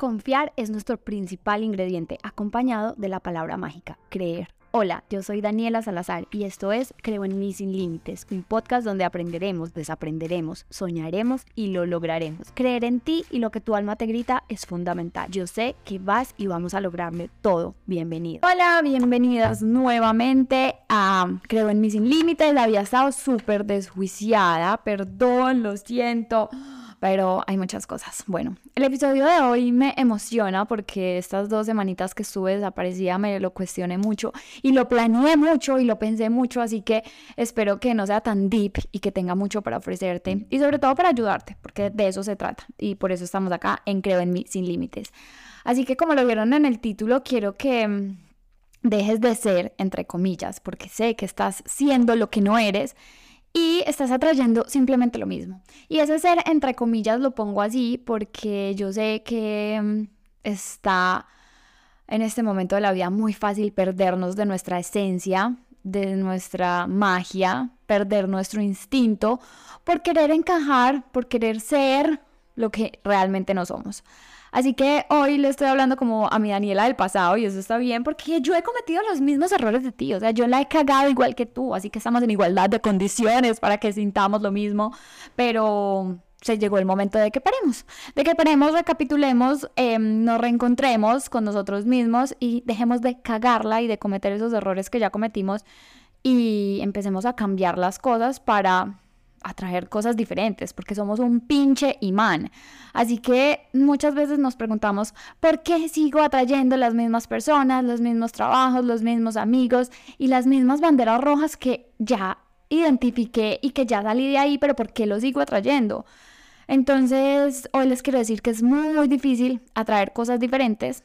Confiar es nuestro principal ingrediente, acompañado de la palabra mágica, creer. Hola, yo soy Daniela Salazar y esto es Creo en mí sin límites, un podcast donde aprenderemos, desaprenderemos, soñaremos y lo lograremos. Creer en ti y lo que tu alma te grita es fundamental. Yo sé que vas y vamos a lograrme todo. Bienvenido. Hola, bienvenidas nuevamente a Creo en mí sin límites. Había estado súper desjuiciada, perdón, lo siento pero hay muchas cosas. Bueno, el episodio de hoy me emociona porque estas dos semanitas que estuve desaparecida me lo cuestioné mucho y lo planeé mucho y lo pensé mucho, así que espero que no sea tan deep y que tenga mucho para ofrecerte y sobre todo para ayudarte, porque de eso se trata y por eso estamos acá en Creo en mí sin límites. Así que como lo vieron en el título, quiero que mm, dejes de ser, entre comillas, porque sé que estás siendo lo que no eres y estás atrayendo simplemente lo mismo. Y ese ser, entre comillas, lo pongo así porque yo sé que mm, está en este momento de la vida muy fácil perdernos de nuestra esencia, de nuestra magia, perder nuestro instinto por querer encajar, por querer ser lo que realmente no somos. Así que hoy le estoy hablando como a mi Daniela del pasado y eso está bien porque yo he cometido los mismos errores de ti, o sea, yo la he cagado igual que tú, así que estamos en igualdad de condiciones para que sintamos lo mismo, pero se llegó el momento de que paremos, de que paremos, recapitulemos, em, nos reencontremos con nosotros mismos y dejemos de cagarla y de cometer esos errores que ya cometimos y empecemos a cambiar las cosas para atraer cosas diferentes, porque somos un pinche imán. Así que muchas veces nos preguntamos, ¿por qué sigo atrayendo las mismas personas, los mismos trabajos, los mismos amigos y las mismas banderas rojas que ya identifiqué y que ya salí de ahí, pero ¿por qué los sigo atrayendo? Entonces, hoy les quiero decir que es muy, muy difícil atraer cosas diferentes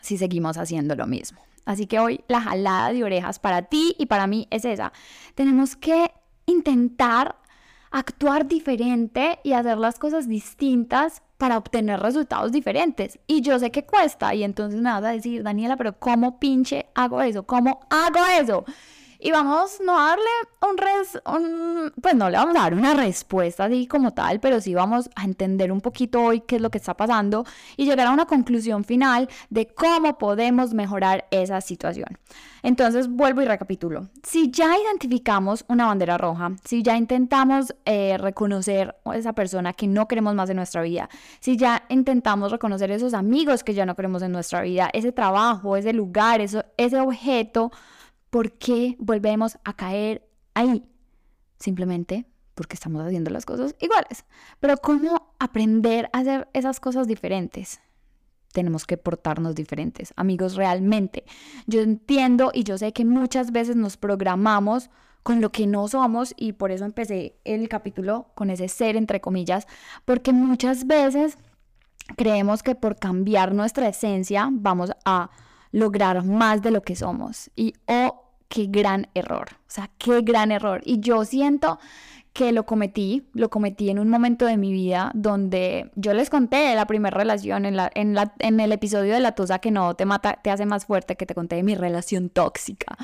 si seguimos haciendo lo mismo. Así que hoy la jalada de orejas para ti y para mí es esa. Tenemos que intentar actuar diferente y hacer las cosas distintas para obtener resultados diferentes. Y yo sé que cuesta. Y entonces me vas a decir, Daniela, pero ¿cómo pinche hago eso? ¿Cómo hago eso? Y vamos no a darle un, res, un, pues no le vamos a dar una respuesta así como tal, pero sí vamos a entender un poquito hoy qué es lo que está pasando y llegar a una conclusión final de cómo podemos mejorar esa situación. Entonces vuelvo y recapitulo. Si ya identificamos una bandera roja, si ya intentamos eh, reconocer a esa persona que no queremos más en nuestra vida, si ya intentamos reconocer esos amigos que ya no queremos en nuestra vida, ese trabajo, ese lugar, eso, ese objeto, ¿Por qué volvemos a caer ahí? Simplemente porque estamos haciendo las cosas iguales. Pero ¿cómo aprender a hacer esas cosas diferentes? Tenemos que portarnos diferentes, amigos, realmente. Yo entiendo y yo sé que muchas veces nos programamos con lo que no somos y por eso empecé el capítulo con ese ser entre comillas, porque muchas veces creemos que por cambiar nuestra esencia vamos a lograr más de lo que somos. Y oh, qué gran error. O sea, qué gran error. Y yo siento que lo cometí, lo cometí en un momento de mi vida donde yo les conté de la primera relación en, la, en, la, en el episodio de la tusa que no te mata, te hace más fuerte, que te conté de mi relación tóxica.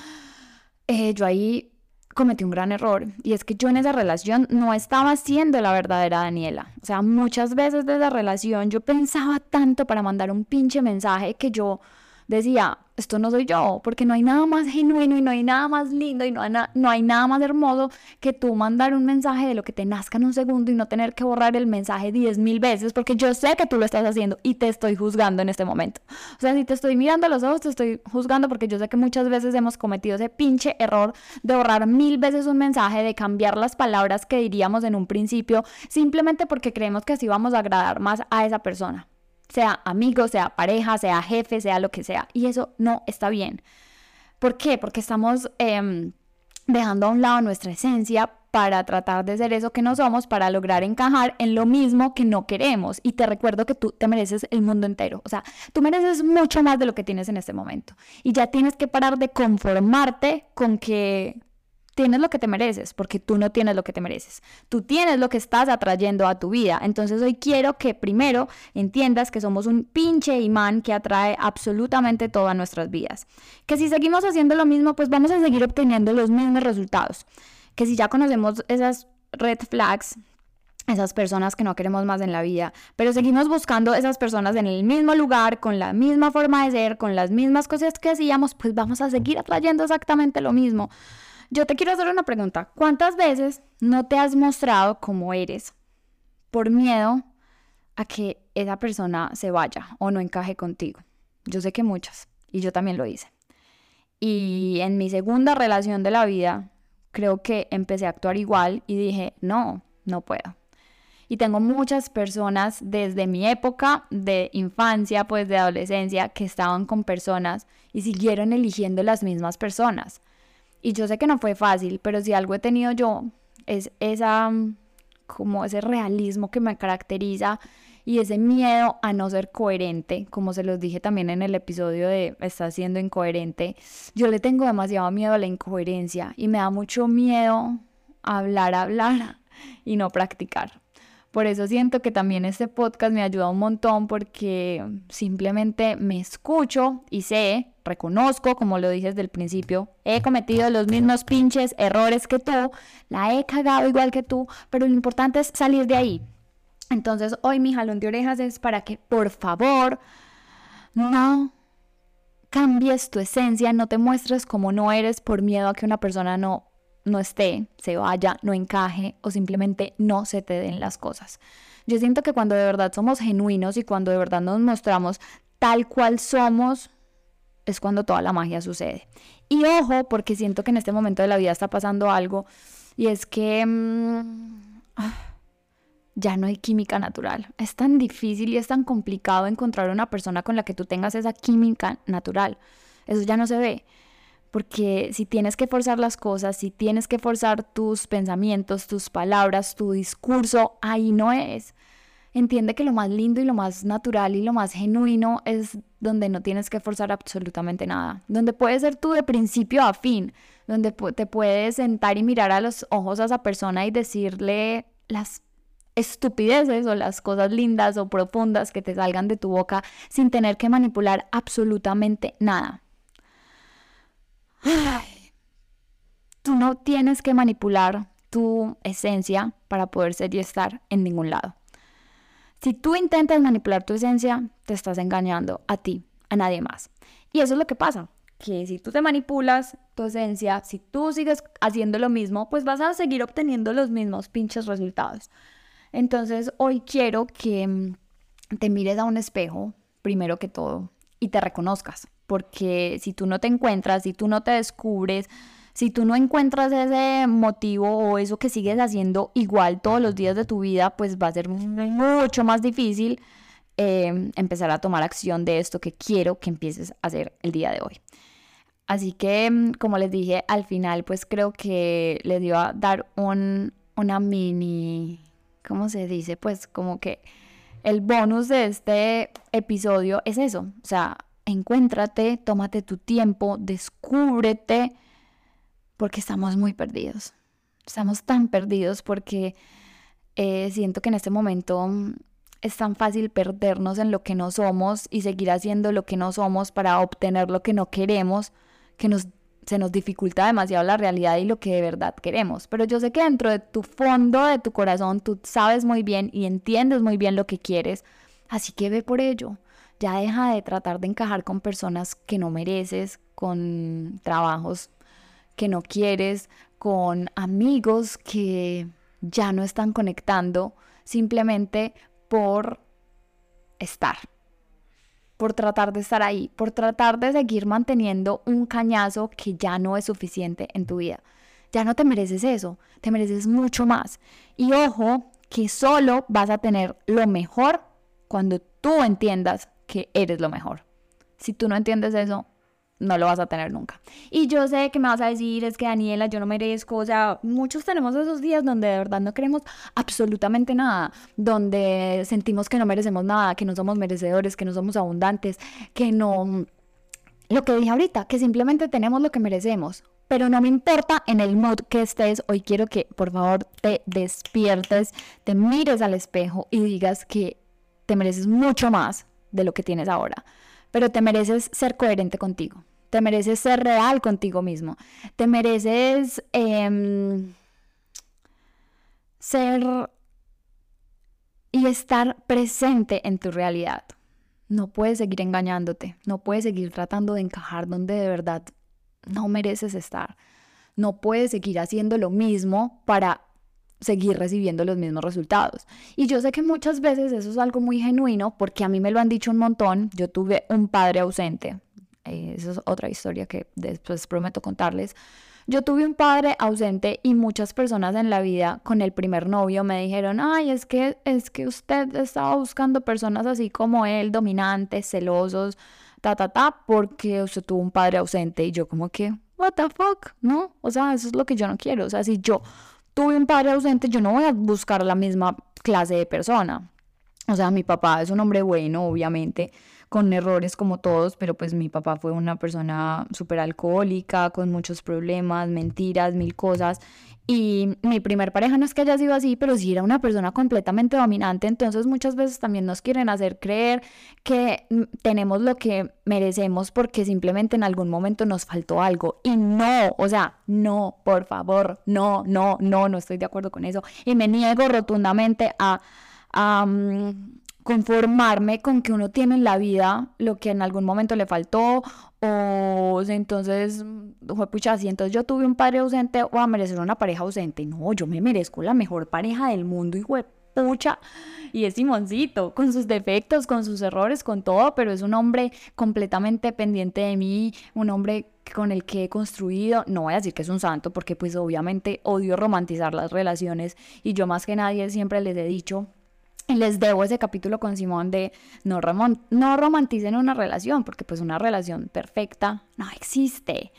Eh, yo ahí cometí un gran error y es que yo en esa relación no estaba siendo la verdadera Daniela. O sea, muchas veces de esa relación yo pensaba tanto para mandar un pinche mensaje que yo decía, esto no soy yo, porque no hay nada más genuino y no hay nada más lindo y no hay, no hay nada más hermoso que tú mandar un mensaje de lo que te nazca en un segundo y no tener que borrar el mensaje diez mil veces, porque yo sé que tú lo estás haciendo y te estoy juzgando en este momento. O sea, si te estoy mirando a los ojos, te estoy juzgando porque yo sé que muchas veces hemos cometido ese pinche error de borrar mil veces un mensaje, de cambiar las palabras que diríamos en un principio, simplemente porque creemos que así vamos a agradar más a esa persona sea amigo, sea pareja, sea jefe, sea lo que sea. Y eso no está bien. ¿Por qué? Porque estamos em, dejando a un lado nuestra esencia para tratar de ser eso que no somos, para lograr encajar en lo mismo que no queremos. Y te recuerdo que tú te mereces el mundo entero. O sea, tú mereces mucho más de lo que tienes en este momento. Y ya tienes que parar de conformarte con que tienes lo que te mereces, porque tú no tienes lo que te mereces. Tú tienes lo que estás atrayendo a tu vida. Entonces hoy quiero que primero entiendas que somos un pinche imán que atrae absolutamente todas nuestras vidas. Que si seguimos haciendo lo mismo, pues vamos a seguir obteniendo los mismos resultados. Que si ya conocemos esas red flags, esas personas que no queremos más en la vida, pero seguimos buscando esas personas en el mismo lugar, con la misma forma de ser, con las mismas cosas que hacíamos, pues vamos a seguir atrayendo exactamente lo mismo. Yo te quiero hacer una pregunta. ¿Cuántas veces no te has mostrado como eres por miedo a que esa persona se vaya o no encaje contigo? Yo sé que muchas, y yo también lo hice. Y en mi segunda relación de la vida, creo que empecé a actuar igual y dije, no, no puedo y tengo muchas personas desde mi época de infancia, pues de adolescencia, que estaban con personas y siguieron eligiendo las mismas personas. Y yo sé que no fue fácil, pero si algo he tenido yo es esa como ese realismo que me caracteriza y ese miedo a no ser coherente, como se los dije también en el episodio de está siendo incoherente. Yo le tengo demasiado miedo a la incoherencia y me da mucho miedo hablar, hablar y no practicar. Por eso siento que también este podcast me ayuda un montón porque simplemente me escucho y sé, reconozco, como lo dije desde el principio, he cometido los mismos pinches errores que tú, la he cagado igual que tú, pero lo importante es salir de ahí. Entonces hoy mi jalón de orejas es para que por favor no cambies tu esencia, no te muestres como no eres por miedo a que una persona no no esté, se vaya, no encaje o simplemente no se te den las cosas. Yo siento que cuando de verdad somos genuinos y cuando de verdad nos mostramos tal cual somos, es cuando toda la magia sucede. Y ojo, porque siento que en este momento de la vida está pasando algo y es que mm, ya no hay química natural. Es tan difícil y es tan complicado encontrar una persona con la que tú tengas esa química natural. Eso ya no se ve. Porque si tienes que forzar las cosas, si tienes que forzar tus pensamientos, tus palabras, tu discurso, ahí no es. Entiende que lo más lindo y lo más natural y lo más genuino es donde no tienes que forzar absolutamente nada, donde puedes ser tú de principio a fin, donde te puedes sentar y mirar a los ojos a esa persona y decirle las estupideces o las cosas lindas o profundas que te salgan de tu boca sin tener que manipular absolutamente nada no tienes que manipular tu esencia para poder ser y estar en ningún lado. Si tú intentas manipular tu esencia, te estás engañando a ti, a nadie más. Y eso es lo que pasa, que si tú te manipulas tu esencia, si tú sigues haciendo lo mismo, pues vas a seguir obteniendo los mismos pinches resultados. Entonces, hoy quiero que mm, te mires a un espejo, primero que todo, y te reconozcas porque si tú no te encuentras, si tú no te descubres, si tú no encuentras ese motivo o eso que sigues haciendo igual todos los días de tu vida, pues va a ser mucho más difícil em, empezar a tomar acción de esto que quiero que empieces a hacer el día de hoy. Así que, em, como les dije, al final, pues creo que les iba a dar un, una mini, ¿cómo se dice? Pues como que el bonus de este episodio es eso, o sea, encuéntrate, tómate tu tiempo, descúbrete, porque estamos muy perdidos. Estamos tan perdidos porque eh, siento que en este momento mm, es tan fácil perdernos en lo que no somos y seguir haciendo lo que no somos para obtener lo que no queremos, que nos, se nos dificulta demasiado la realidad y lo que de verdad queremos. Pero yo sé que dentro de tu fondo, de tu corazón, tú sabes muy bien y entiendes muy bien lo que quieres, así que ve por ello. Ya deja de tratar de encajar con personas que no mereces, con trabajos que no quieres, con amigos que ya no están conectando simplemente por estar, por tratar de estar ahí, por tratar de seguir manteniendo un cañazo que ya no es suficiente en tu vida. Ya no te mereces eso, te mereces mucho más. Y ojo, que solo vas a tener lo mejor cuando tú entiendas que eres lo mejor. Si tú no entiendes eso, no lo vas a tener nunca. Y yo sé que me vas a decir, es que Daniela, yo no merezco, o sea, muchos tenemos esos días donde de verdad no queremos absolutamente nada, donde sentimos que no merecemos nada, que no somos merecedores, que no somos abundantes, que no... Lo que dije ahorita, que simplemente tenemos lo que merecemos. Pero no me importa en el mood que estés, hoy quiero que por favor te despiertes, te mires al espejo y digas que te mereces mucho más de lo que tienes ahora. Pero te mereces ser coherente contigo. Te mereces ser real contigo mismo. Te mereces em, ser y estar presente en tu realidad. No puedes seguir engañándote, no puedes seguir tratando de encajar donde de verdad no mereces estar. No puedes seguir haciendo lo mismo para seguir recibiendo los mismos resultados. Y yo sé que muchas veces eso es algo muy genuino porque a mí me lo han dicho un montón. Yo tuve un padre ausente. Eh, esa es otra historia que después prometo contarles. Yo tuve un padre ausente y muchas personas en la vida con el primer novio me dijeron, ay, es que, es que usted estaba buscando personas así como él, dominantes, celosos, ta, ta, ta, porque usted tuvo un padre ausente y yo como que, what the fuck, ¿no? O sea, eso es lo que yo no quiero. O sea, si yo tuve un padre ausente, yo no voy a buscar la misma clase de persona. O sea, mi papá es un hombre bueno, obviamente, con errores como todos, pero pues mi papá fue una persona súper alcohólica, con muchos problemas, mentiras, mil cosas. Y mi primer pareja no es que haya sido así, pero sí era una persona completamente dominante. Entonces muchas veces también nos quieren hacer creer que mm, tenemos lo que merecemos porque simplemente en algún momento nos faltó algo. Y no, o sea, no, por favor, no, no, no, no estoy de acuerdo con eso. Y me niego rotundamente a... conformarme con que uno tiene en la vida lo que en algún momento le faltó o entonces, fue pucha, así entonces yo tuve un padre ausente o a merecer una pareja ausente. No, yo me merezco la mejor pareja del mundo, hijo de pucha. Y es Simoncito, con sus defectos, con sus errores, con todo, pero es un hombre completamente pendiente de mí, un hombre con el que he construido, no voy a decir que es un santo, porque pues obviamente odio romantizar las relaciones y yo más que nadie siempre les he dicho les debo ese capítulo con Simón de no, no romanticen una relación, porque pues una relación perfecta no existe.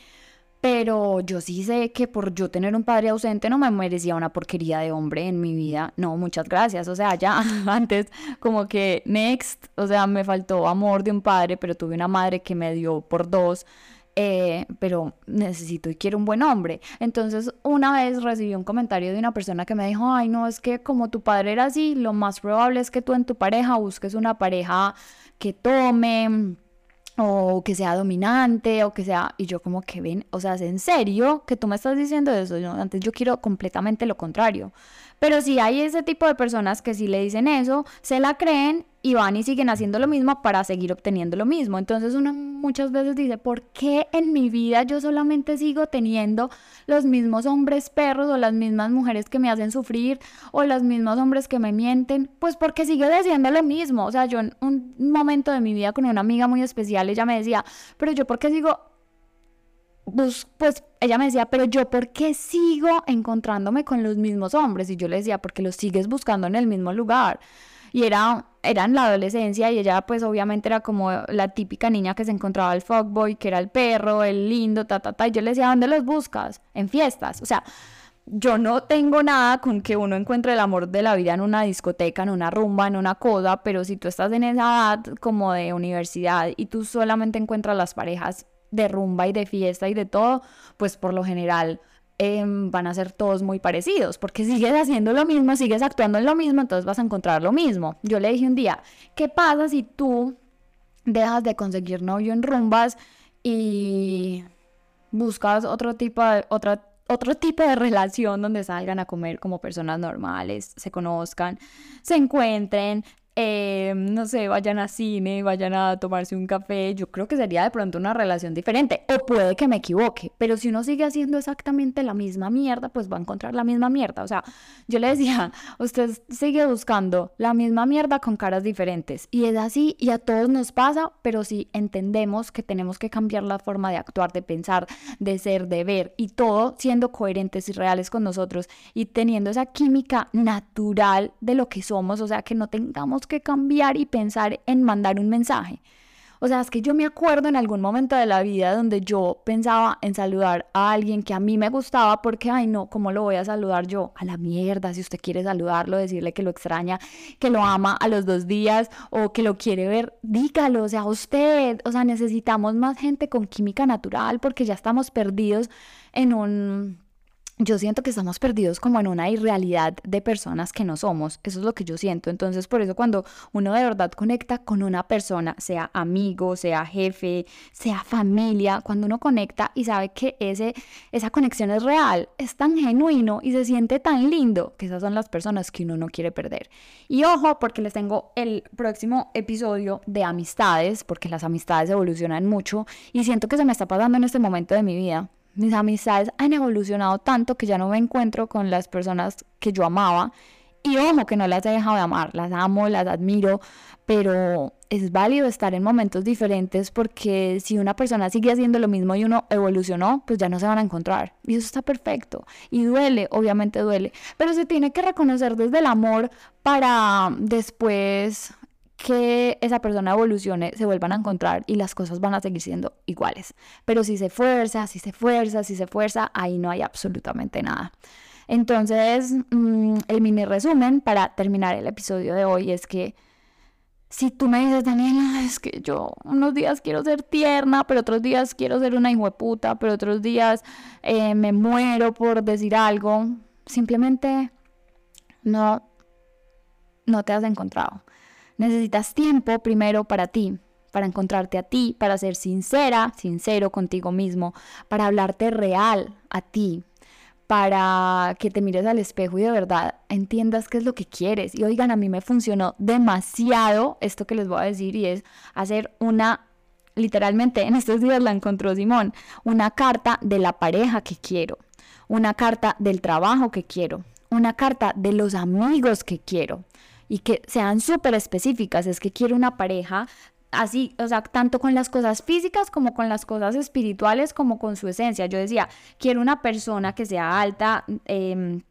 Pero yo sí sé que por yo tener un padre ausente no me merecía una porquería de hombre en mi vida. No, muchas gracias. O sea, ya antes como que next, o sea, me faltó amor de un padre, pero tuve una madre que me dio por dos. Eh, pero necesito y quiero un buen hombre. Entonces, una vez recibí un comentario de una persona que me dijo, ay, no, es que como tu padre era así, lo más probable es que tú en tu pareja busques una pareja que tome o que sea dominante o que sea y yo como que ven, o sea, ¿es en serio que tú me estás diciendo eso? Antes yo quiero completamente lo contrario. Pero si hay ese tipo de personas que si le dicen eso, se la creen y van y siguen haciendo lo mismo para seguir obteniendo lo mismo. Entonces uno muchas veces dice, ¿por qué en mi vida yo solamente sigo teniendo los mismos hombres perros o las mismas mujeres que me hacen sufrir o los mismos hombres que me mienten? Pues porque sigue diciendo lo mismo. O sea, yo en un momento de mi vida con una amiga muy especial, ella me decía, pero yo por qué sigo pues, pues ella me decía, pero yo, ¿por qué sigo encontrándome con los mismos hombres? Y yo le decía, porque los sigues buscando en el mismo lugar. Y era, era en la adolescencia y ella pues obviamente era como la típica niña que se encontraba el fuckboy, que era el perro, el lindo, ta, ta, ta. Y yo le decía, ¿dónde los buscas? En fiestas. O sea, yo no tengo nada con que uno encuentre el amor de la vida en una discoteca, en una rumba, en una cosa, pero si tú estás en esa edad como de universidad y tú solamente encuentras las parejas de rumba y de fiesta y de todo, pues por lo general em, van a ser todos muy parecidos, porque sigues haciendo lo mismo, sigues actuando en lo mismo, entonces vas a encontrar lo mismo. Yo le dije un día, ¿qué pasa si tú dejas de conseguir novio en rumbas y buscas otro tipo de, otra, otro tipo de relación donde salgan a comer como personas normales, se conozcan, se encuentren, eh, no sé, vayan a cine, vayan a tomarse un café, yo creo que sería de pronto una relación diferente. O puede que me equivoque, pero si uno sigue haciendo exactamente la misma mierda, pues va a encontrar la misma mierda. O sea, yo le decía, usted sigue buscando la misma mierda con caras diferentes. Y es así, y a todos nos pasa, pero si entendemos que tenemos que cambiar la forma de actuar, de pensar, de ser, de ver, y todo siendo coherentes y reales con nosotros y teniendo esa química natural de lo que somos, o sea, que no tengamos que cambiar y pensar en mandar un mensaje. O sea, es que yo me acuerdo en algún momento de la vida donde yo pensaba en saludar a alguien que a mí me gustaba porque, ay no, ¿cómo lo voy a saludar yo? A la mierda, si usted quiere saludarlo, decirle que lo extraña, que lo ama a los dos días o que lo quiere ver, dígalo, o sea, usted, o sea, necesitamos más gente con química natural porque ya estamos perdidos en un yo siento que estamos perdidos como en una irrealidad de personas que no somos. Eso es lo que yo siento. Entonces, por eso cuando uno de verdad conecta con una persona, sea amigo, sea jefe, sea familia, cuando uno conecta y sabe que ese, esa conexión es real, es tan genuino y se siente tan lindo, que esas son las personas que uno no quiere perder. Y ojo, porque les tengo el próximo episodio de amistades, porque las amistades evolucionan mucho y siento que se me está pasando en este momento de mi vida mis amistades han evolucionado tanto que ya no me encuentro con las personas que yo amaba. Y ojo, que no las he dejado de amar, las amo, las admiro, pero es válido estar en momentos diferentes porque si una persona sigue haciendo lo mismo y uno evolucionó, pues ya no se van a encontrar. Y eso está perfecto. Y duele, obviamente duele, pero se tiene que reconocer desde el amor para después que esa persona evolucione, se vuelvan a encontrar y las cosas van a seguir siendo iguales. Pero si se fuerza, si se fuerza, si se fuerza, ahí no hay absolutamente nada. Entonces, mm, el mini resumen para terminar el episodio de hoy es que si tú me dices, Daniela, es que yo unos días quiero ser tierna, pero otros días quiero ser una puta, pero otros días eh, me muero por decir algo, simplemente no, no te has encontrado. Necesitas tiempo primero para ti, para encontrarte a ti, para ser sincera, sincero contigo mismo, para hablarte real a ti, para que te mires al espejo y de verdad entiendas qué es lo que quieres. Y oigan, a mí me funcionó demasiado esto que les voy a decir y es hacer una, literalmente en estos días la encontró Simón, una carta de la pareja que quiero, una carta del trabajo que quiero, una carta de los amigos que quiero, y que sean súper específicas. Es que quiero una pareja así, o sea, tanto con las cosas físicas como con las cosas espirituales, como con su esencia. Yo decía, quiero una persona que sea alta, eh,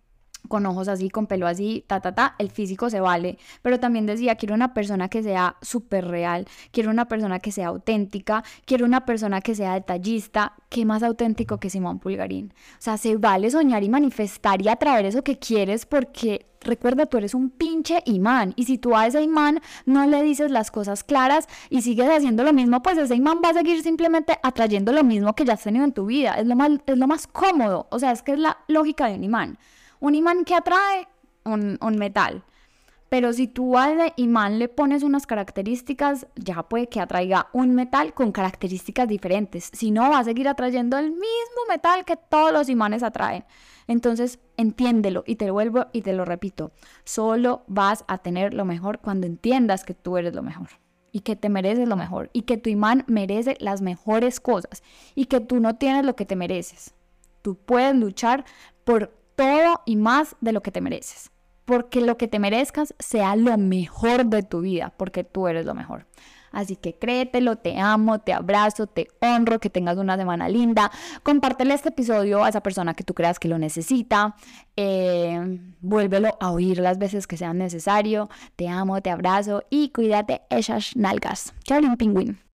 con ojos así, con pelo así, ta, ta, ta, el físico se vale. Pero también decía, quiero una persona que sea súper real, quiero una persona que sea auténtica, quiero una persona que sea detallista. ¿Qué más auténtico que Simón Pulgarín? O sea, se vale soñar y manifestar y atraer eso que quieres porque recuerda, tú eres un pinche imán. Y si tú a ese imán no le dices las cosas claras y sigues haciendo lo mismo, pues ese imán va a seguir simplemente atrayendo lo mismo que ya has tenido en tu vida. Es lo más, es lo más cómodo. O sea, es que es la lógica de un imán un imán que atrae un, metal. Pero si tú al imán le pones unas características, ya puede que atraiga un metal con características diferentes. Si no, va a seguir atrayendo el mismo metal que todos los imanes atraen. Entonces, entiéndelo y te vuelvo y te lo repito. Solo vas a tener lo mejor cuando entiendas que tú eres lo mejor y que te mereces lo mejor y que tu imán merece las mejores cosas y que tú no tienes lo que te mereces. Tú puedes luchar por todo y más de lo que te mereces. Porque lo que te merezcas sea lo mejor de tu vida, porque tú eres lo mejor. Así que créetelo, te amo, te abrazo, te honro, que tengas una semana linda. Compártele este episodio a esa persona que tú creas que lo necesita. Eh, vuélvelo a oír las veces que sea necesario. Te amo, te abrazo y cuídate esas nalgas. Charlie Penguin.